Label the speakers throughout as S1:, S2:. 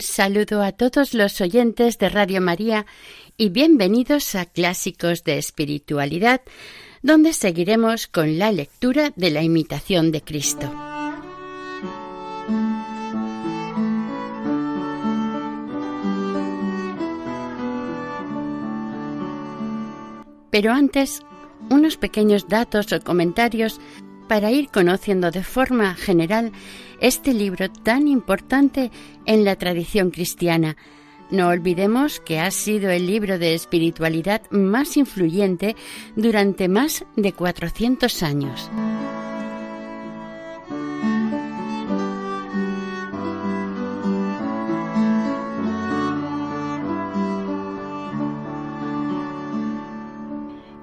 S1: Saludo a todos los oyentes de Radio María y bienvenidos a Clásicos de Espiritualidad, donde seguiremos con la lectura de la imitación de Cristo. Pero antes, unos pequeños datos o comentarios para ir conociendo de forma general este libro tan importante en la tradición cristiana. No olvidemos que ha sido el libro de espiritualidad más influyente durante más de 400 años.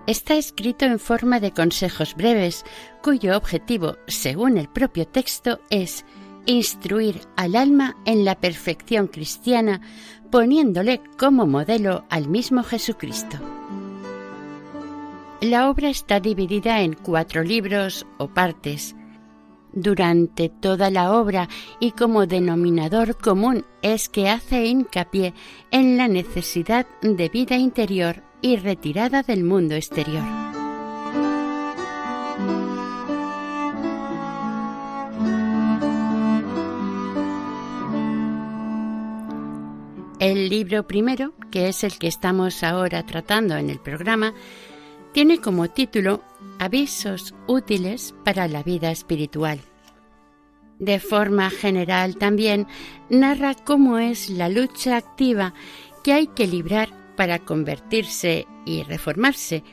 S1: Está escrito en forma de consejos breves, cuyo objetivo, según el propio texto, es instruir al alma en la perfección cristiana, poniéndole como modelo al mismo Jesucristo. La obra está dividida en cuatro libros o partes. Durante toda la obra y como denominador común es que hace hincapié en la necesidad de vida interior y retirada del mundo exterior. El libro primero, que es el que estamos ahora tratando en el programa, tiene como título Avisos útiles para la vida espiritual. De forma general también narra cómo es la lucha activa que hay que librar para convertirse y reformarse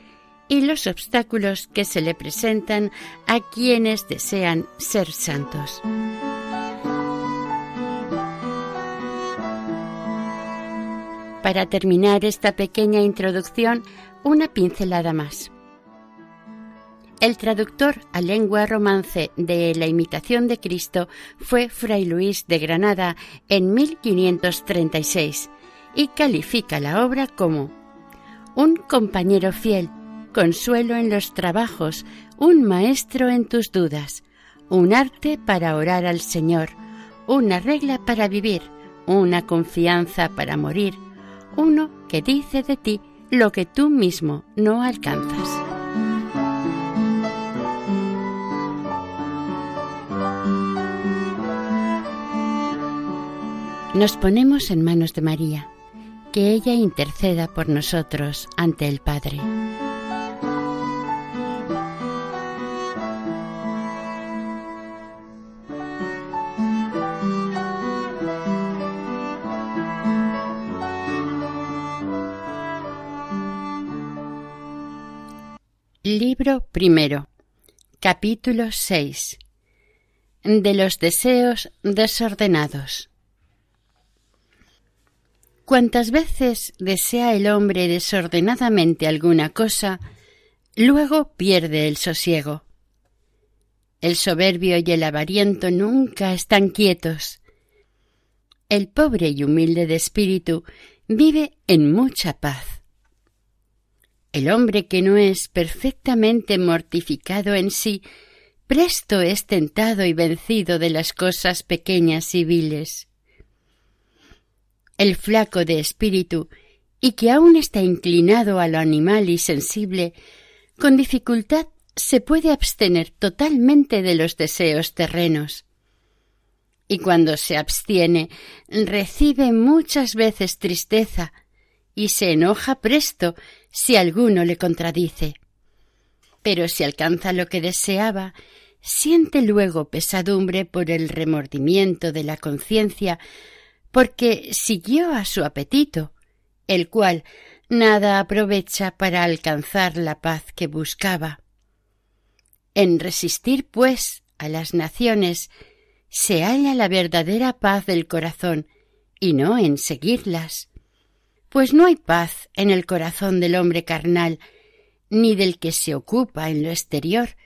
S1: y los obstáculos que se le presentan a quienes desean ser santos. Para terminar esta pequeña introducción, una pincelada más. El traductor a lengua romance de La imitación de Cristo fue Fray Luis de Granada en 1536 y califica la obra como un compañero fiel, consuelo en los trabajos, un maestro en tus dudas, un arte para orar al Señor, una regla para vivir, una confianza para morir, uno que dice de ti lo que tú mismo no alcanzas. Nos ponemos en manos de María que ella interceda por nosotros ante el Padre. Libro primero, capítulo 6 de los deseos desordenados. Cuantas veces desea el hombre desordenadamente alguna cosa, luego pierde el sosiego. El soberbio y el avariento nunca están quietos. El pobre y humilde de espíritu vive en mucha paz. El hombre que no es perfectamente mortificado en sí, presto es tentado y vencido de las cosas pequeñas y viles el flaco de espíritu, y que aún está inclinado a lo animal y sensible, con dificultad se puede abstener totalmente de los deseos terrenos. Y cuando se abstiene, recibe muchas veces tristeza y se enoja presto si alguno le contradice. Pero si alcanza lo que deseaba, siente luego pesadumbre por el remordimiento de la conciencia, porque siguió a su apetito, el cual nada aprovecha para alcanzar la paz que buscaba. En resistir, pues, a las naciones, se halla la verdadera paz del corazón, y no en seguirlas. Pues no hay paz en el corazón del hombre carnal, ni del que se ocupa en lo exterior,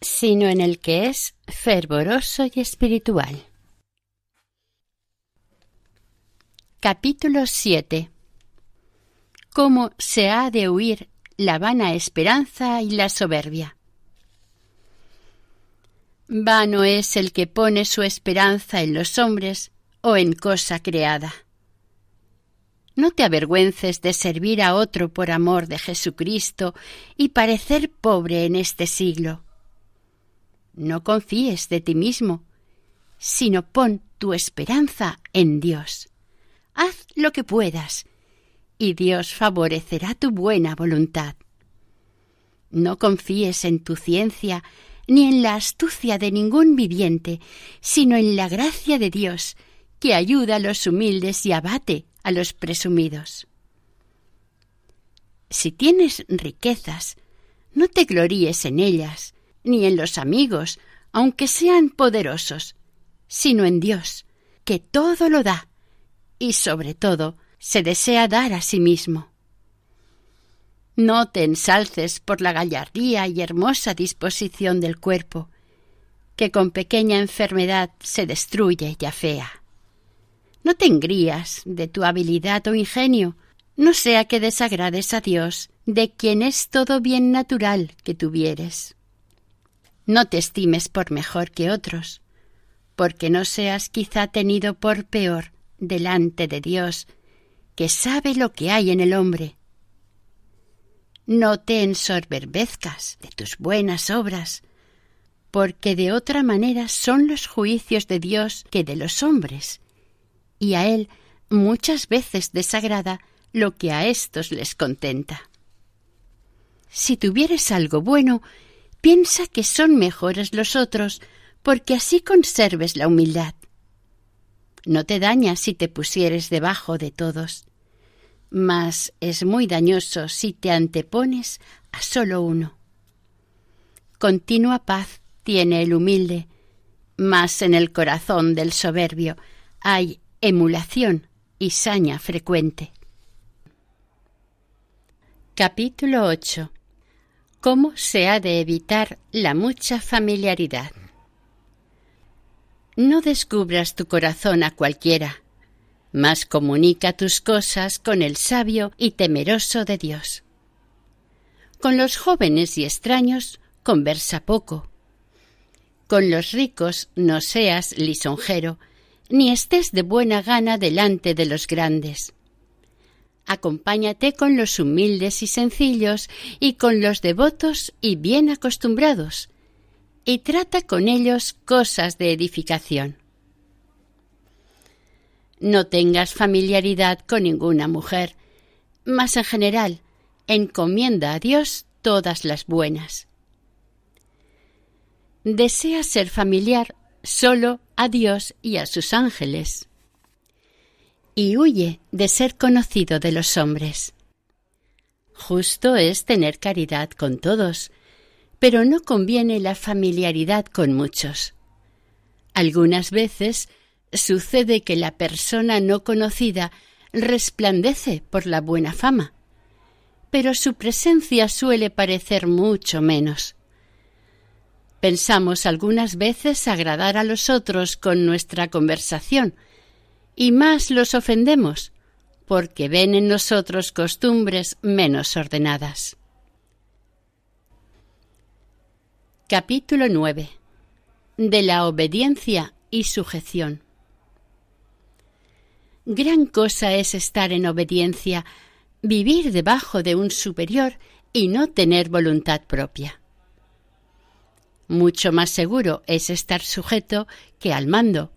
S1: sino en el que es fervoroso y espiritual. Capítulo 7 Cómo se ha de huir la vana esperanza y la soberbia. Vano es el que pone su esperanza en los hombres o en cosa creada. No te avergüences de servir a otro por amor de Jesucristo y parecer pobre en este siglo. No confíes de ti mismo, sino pon tu esperanza en Dios. Haz lo que puedas, y Dios favorecerá tu buena voluntad. No confíes en tu ciencia ni en la astucia de ningún viviente, sino en la gracia de Dios, que ayuda a los humildes y abate a los presumidos. Si tienes riquezas, no te gloríes en ellas, ni en los amigos, aunque sean poderosos, sino en Dios, que todo lo da, y sobre todo se desea dar a sí mismo. No te ensalces por la gallardía y hermosa disposición del cuerpo, que con pequeña enfermedad se destruye y afea. No te engrías de tu habilidad o ingenio, no sea que desagrades a Dios, de quien es todo bien natural que tuvieres. No te estimes por mejor que otros, porque no seas quizá tenido por peor delante de Dios, que sabe lo que hay en el hombre, no te ensorberbezcas de tus buenas obras, porque de otra manera son los juicios de Dios que de los hombres, y a Él muchas veces desagrada lo que a éstos les contenta. Si tuvieres algo bueno, piensa que son mejores los otros, porque así conserves la humildad. No te dañas si te pusieres debajo de todos mas es muy dañoso si te antepones a solo uno. Continua paz tiene el humilde, mas en el corazón del soberbio hay emulación y saña frecuente. Capítulo 8 ¿Cómo se ha de evitar la mucha familiaridad? No descubras tu corazón a cualquiera, mas comunica tus cosas con el sabio y temeroso de Dios. Con los jóvenes y extraños conversa poco. Con los ricos no seas lisonjero, ni estés de buena gana delante de los grandes. Acompáñate con los humildes y sencillos y con los devotos y bien acostumbrados, y trata con ellos cosas de edificación. No tengas familiaridad con ninguna mujer, mas en general encomienda a Dios todas las buenas. Desea ser familiar solo a Dios y a sus ángeles. Y huye de ser conocido de los hombres. Justo es tener caridad con todos, pero no conviene la familiaridad con muchos. Algunas veces sucede que la persona no conocida resplandece por la buena fama, pero su presencia suele parecer mucho menos. Pensamos algunas veces agradar a los otros con nuestra conversación, y más los ofendemos, porque ven en nosotros costumbres menos ordenadas. Capítulo 9 de la obediencia y sujeción. Gran cosa es estar en obediencia, vivir debajo de un superior y no tener voluntad propia. Mucho más seguro es estar sujeto que al mando.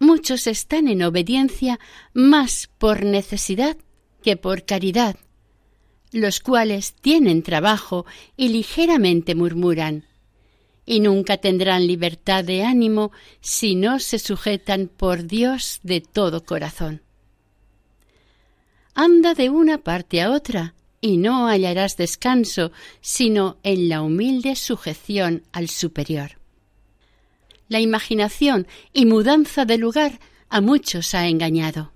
S1: Muchos están en obediencia más por necesidad que por caridad, los cuales tienen trabajo y ligeramente murmuran, y nunca tendrán libertad de ánimo si no se sujetan por Dios de todo corazón. Anda de una parte a otra, y no hallarás descanso sino en la humilde sujeción al superior. La imaginación y mudanza de lugar a muchos ha engañado.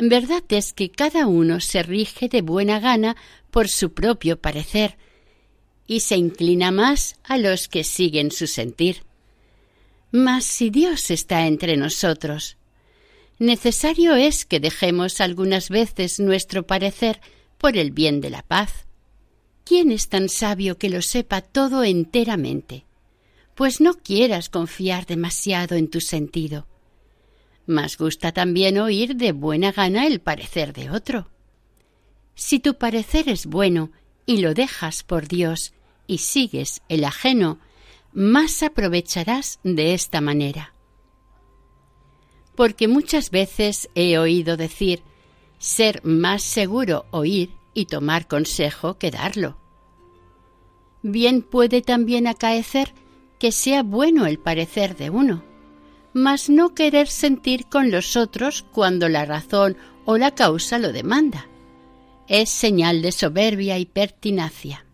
S1: Verdad es que cada uno se rige de buena gana por su propio parecer y se inclina más a los que siguen su sentir. Mas si Dios está entre nosotros, necesario es que dejemos algunas veces nuestro parecer por el bien de la paz. ¿Quién es tan sabio que lo sepa todo enteramente? Pues no quieras confiar demasiado en tu sentido mas gusta también oír de buena gana el parecer de otro. Si tu parecer es bueno y lo dejas por Dios y sigues el ajeno, más aprovecharás de esta manera. Porque muchas veces he oído decir ser más seguro oír y tomar consejo que darlo. Bien puede también acaecer que sea bueno el parecer de uno, mas no querer sentir con los otros cuando la razón o la causa lo demanda. Es señal de soberbia y pertinacia.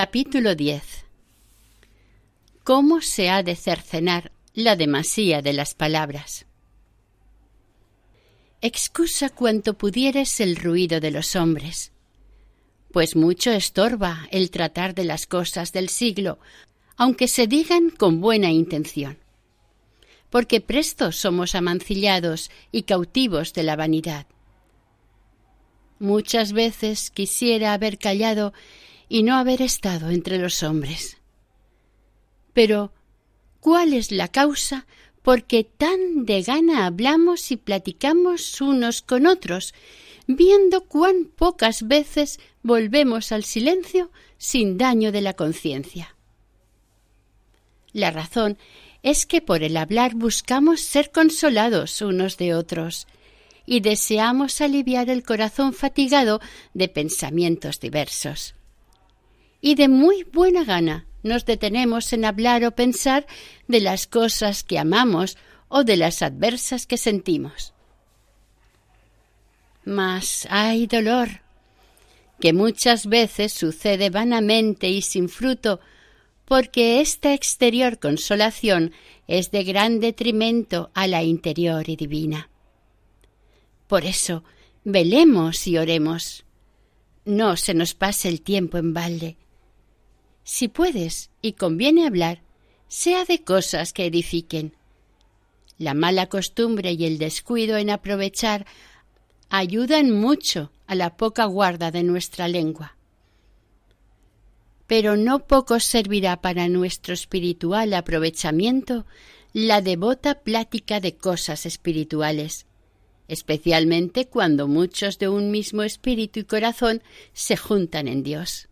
S1: Capítulo 10 ¿Cómo se ha de cercenar la demasía de las palabras? Excusa cuanto pudieres el ruido de los hombres, pues mucho estorba el tratar de las cosas del siglo, aunque se digan con buena intención. Porque presto somos amancillados y cautivos de la vanidad. Muchas veces quisiera haber callado y no haber estado entre los hombres. Pero, ¿cuál es la causa por qué tan de gana hablamos y platicamos unos con otros, viendo cuán pocas veces volvemos al silencio sin daño de la conciencia? La razón es que por el hablar buscamos ser consolados unos de otros, y deseamos aliviar el corazón fatigado de pensamientos diversos y de muy buena gana nos detenemos en hablar o pensar de las cosas que amamos o de las adversas que sentimos. Mas hay dolor, que muchas veces sucede vanamente y sin fruto, porque esta exterior consolación es de gran detrimento a la interior y divina. Por eso, velemos y oremos. No se nos pase el tiempo en balde. Si puedes y conviene hablar, sea de cosas que edifiquen. La mala costumbre y el descuido en aprovechar ayudan mucho a la poca guarda de nuestra lengua. Pero no poco servirá para nuestro espiritual aprovechamiento la devota plática de cosas espirituales, especialmente cuando muchos de un mismo espíritu y corazón se juntan en Dios.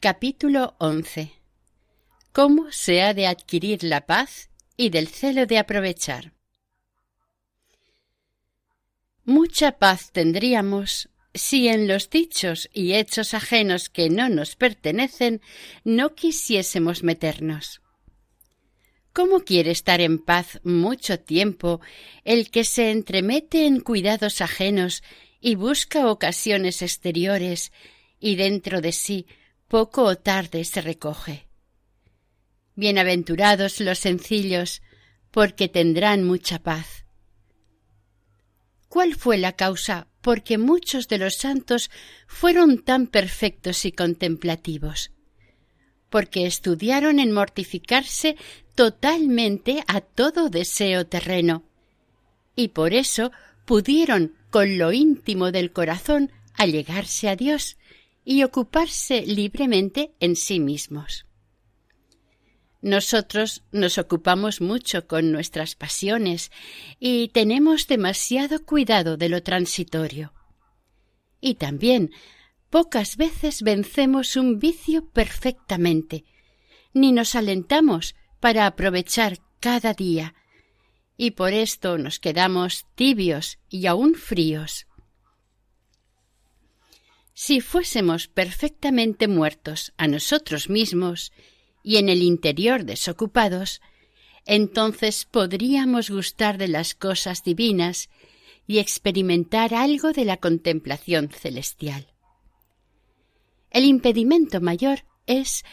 S1: Capítulo 11 Cómo se ha de adquirir la paz y del celo de aprovechar. Mucha paz tendríamos si en los dichos y hechos ajenos que no nos pertenecen no quisiésemos meternos. ¿Cómo quiere estar en paz mucho tiempo el que se entremete en cuidados ajenos y busca ocasiones exteriores y dentro de sí poco o tarde se recoge? Bienaventurados los sencillos, porque tendrán mucha paz. ¿Cuál fue la causa por que muchos de los santos fueron tan perfectos y contemplativos? Porque estudiaron en mortificarse totalmente a todo deseo terreno, y por eso pudieron con lo íntimo del corazón allegarse a Dios y ocuparse libremente en sí mismos. Nosotros nos ocupamos mucho con nuestras pasiones y tenemos demasiado cuidado de lo transitorio. Y también pocas veces vencemos un vicio perfectamente, ni nos alentamos para aprovechar cada día, y por esto nos quedamos tibios y aún fríos. Si fuésemos perfectamente muertos a nosotros mismos y en el interior desocupados, entonces podríamos gustar de las cosas divinas y experimentar algo de la contemplación celestial. El impedimento mayor es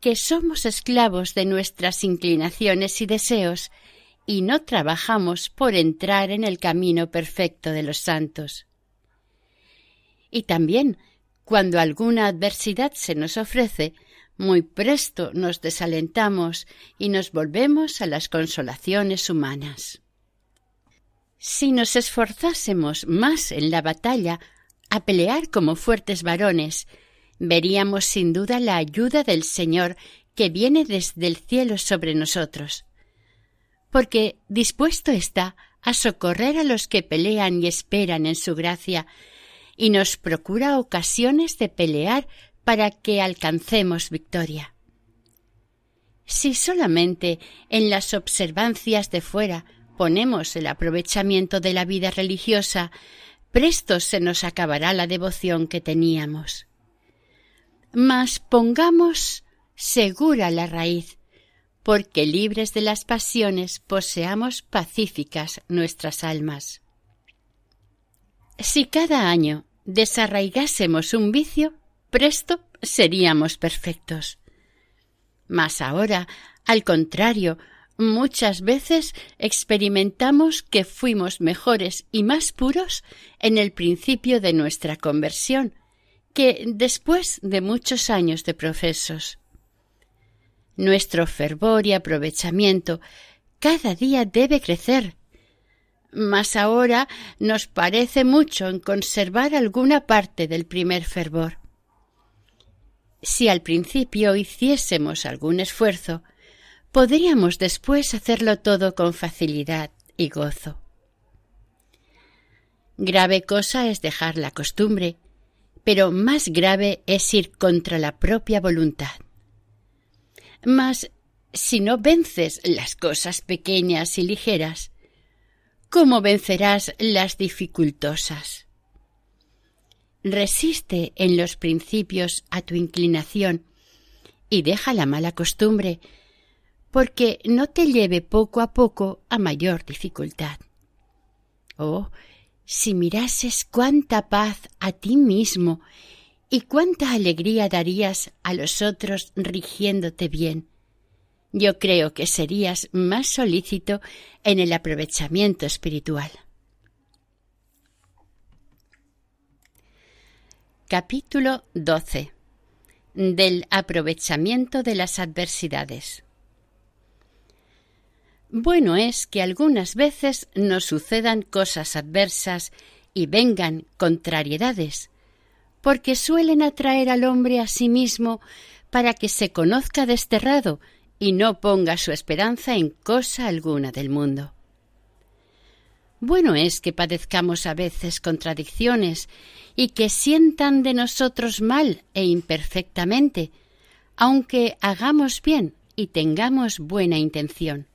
S1: que somos esclavos de nuestras inclinaciones y deseos y no trabajamos por entrar en el camino perfecto de los santos. Y también, cuando alguna adversidad se nos ofrece, muy presto nos desalentamos y nos volvemos a las consolaciones humanas. Si nos esforzásemos más en la batalla, a pelear como fuertes varones, veríamos sin duda la ayuda del Señor que viene desde el cielo sobre nosotros, porque dispuesto está a socorrer a los que pelean y esperan en su gracia, y nos procura ocasiones de pelear para que alcancemos victoria. Si solamente en las observancias de fuera ponemos el aprovechamiento de la vida religiosa, presto se nos acabará la devoción que teníamos. Mas pongamos segura la raíz, porque libres de las pasiones poseamos pacíficas nuestras almas. Si cada año desarraigásemos un vicio, presto seríamos perfectos. Mas ahora, al contrario, muchas veces experimentamos que fuimos mejores y más puros en el principio de nuestra conversión que después de muchos años de profesos. Nuestro fervor y aprovechamiento cada día debe crecer, mas ahora nos parece mucho en conservar alguna parte del primer fervor. Si al principio hiciésemos algún esfuerzo, podríamos después hacerlo todo con facilidad y gozo. Grave cosa es dejar la costumbre, pero más grave es ir contra la propia voluntad. Mas si no vences las cosas pequeñas y ligeras, ¿cómo vencerás las dificultosas? resiste en los principios a tu inclinación y deja la mala costumbre, porque no te lleve poco a poco a mayor dificultad. Oh, Si mirases cuánta paz a ti mismo y cuánta alegría darías a los otros rigiéndote bien, yo creo que serías más solícito en el aprovechamiento espiritual. Capítulo 12 del aprovechamiento de las adversidades. Bueno es que algunas veces nos sucedan cosas adversas y vengan contrariedades, porque suelen atraer al hombre a sí mismo para que se conozca desterrado y no ponga su esperanza en cosa alguna del mundo. Bueno es que padezcamos a veces contradicciones y que sientan de nosotros mal e imperfectamente, aunque hagamos bien y tengamos buena intención.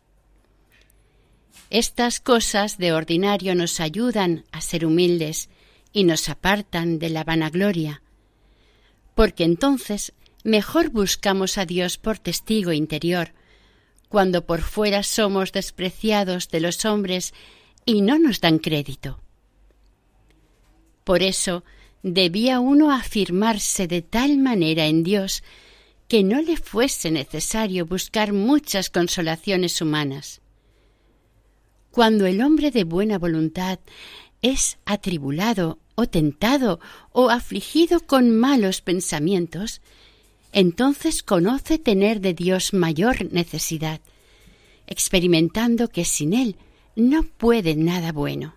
S1: Estas cosas de ordinario nos ayudan a ser humildes y nos apartan de la vanagloria, porque entonces mejor buscamos a Dios por testigo interior, cuando por fuera somos despreciados de los hombres y no nos dan crédito. Por eso debía uno afirmarse de tal manera en Dios que no le fuese necesario buscar muchas consolaciones humanas. Cuando el hombre de buena voluntad es atribulado o tentado o afligido con malos pensamientos, entonces conoce tener de Dios mayor necesidad, experimentando que sin Él no puede nada bueno.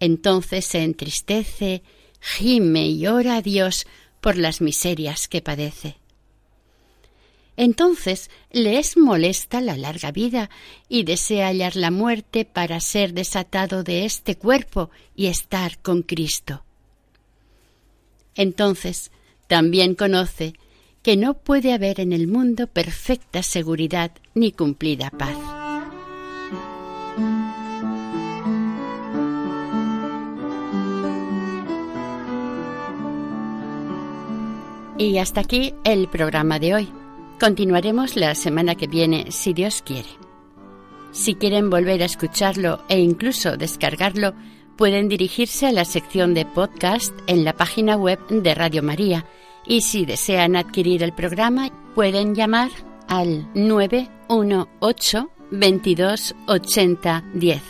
S1: Entonces se entristece, gime y ora a Dios por las miserias que padece. Entonces le es molesta la larga vida y desea hallar la muerte para ser desatado de este cuerpo y estar con Cristo. Entonces también conoce que no puede haber en el mundo perfecta seguridad ni cumplida paz. Y hasta aquí el programa de hoy. Continuaremos la semana que viene, si Dios quiere. Si quieren volver a escucharlo e incluso descargarlo, pueden dirigirse a la sección de podcast en la página web de Radio María y si desean adquirir el programa pueden llamar al 918 22 80 10.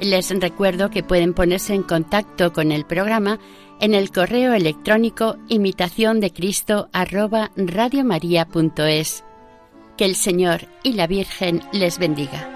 S1: Les recuerdo que pueden ponerse en contacto con el programa en el correo electrónico imitación. Que el Señor y la Virgen les bendiga.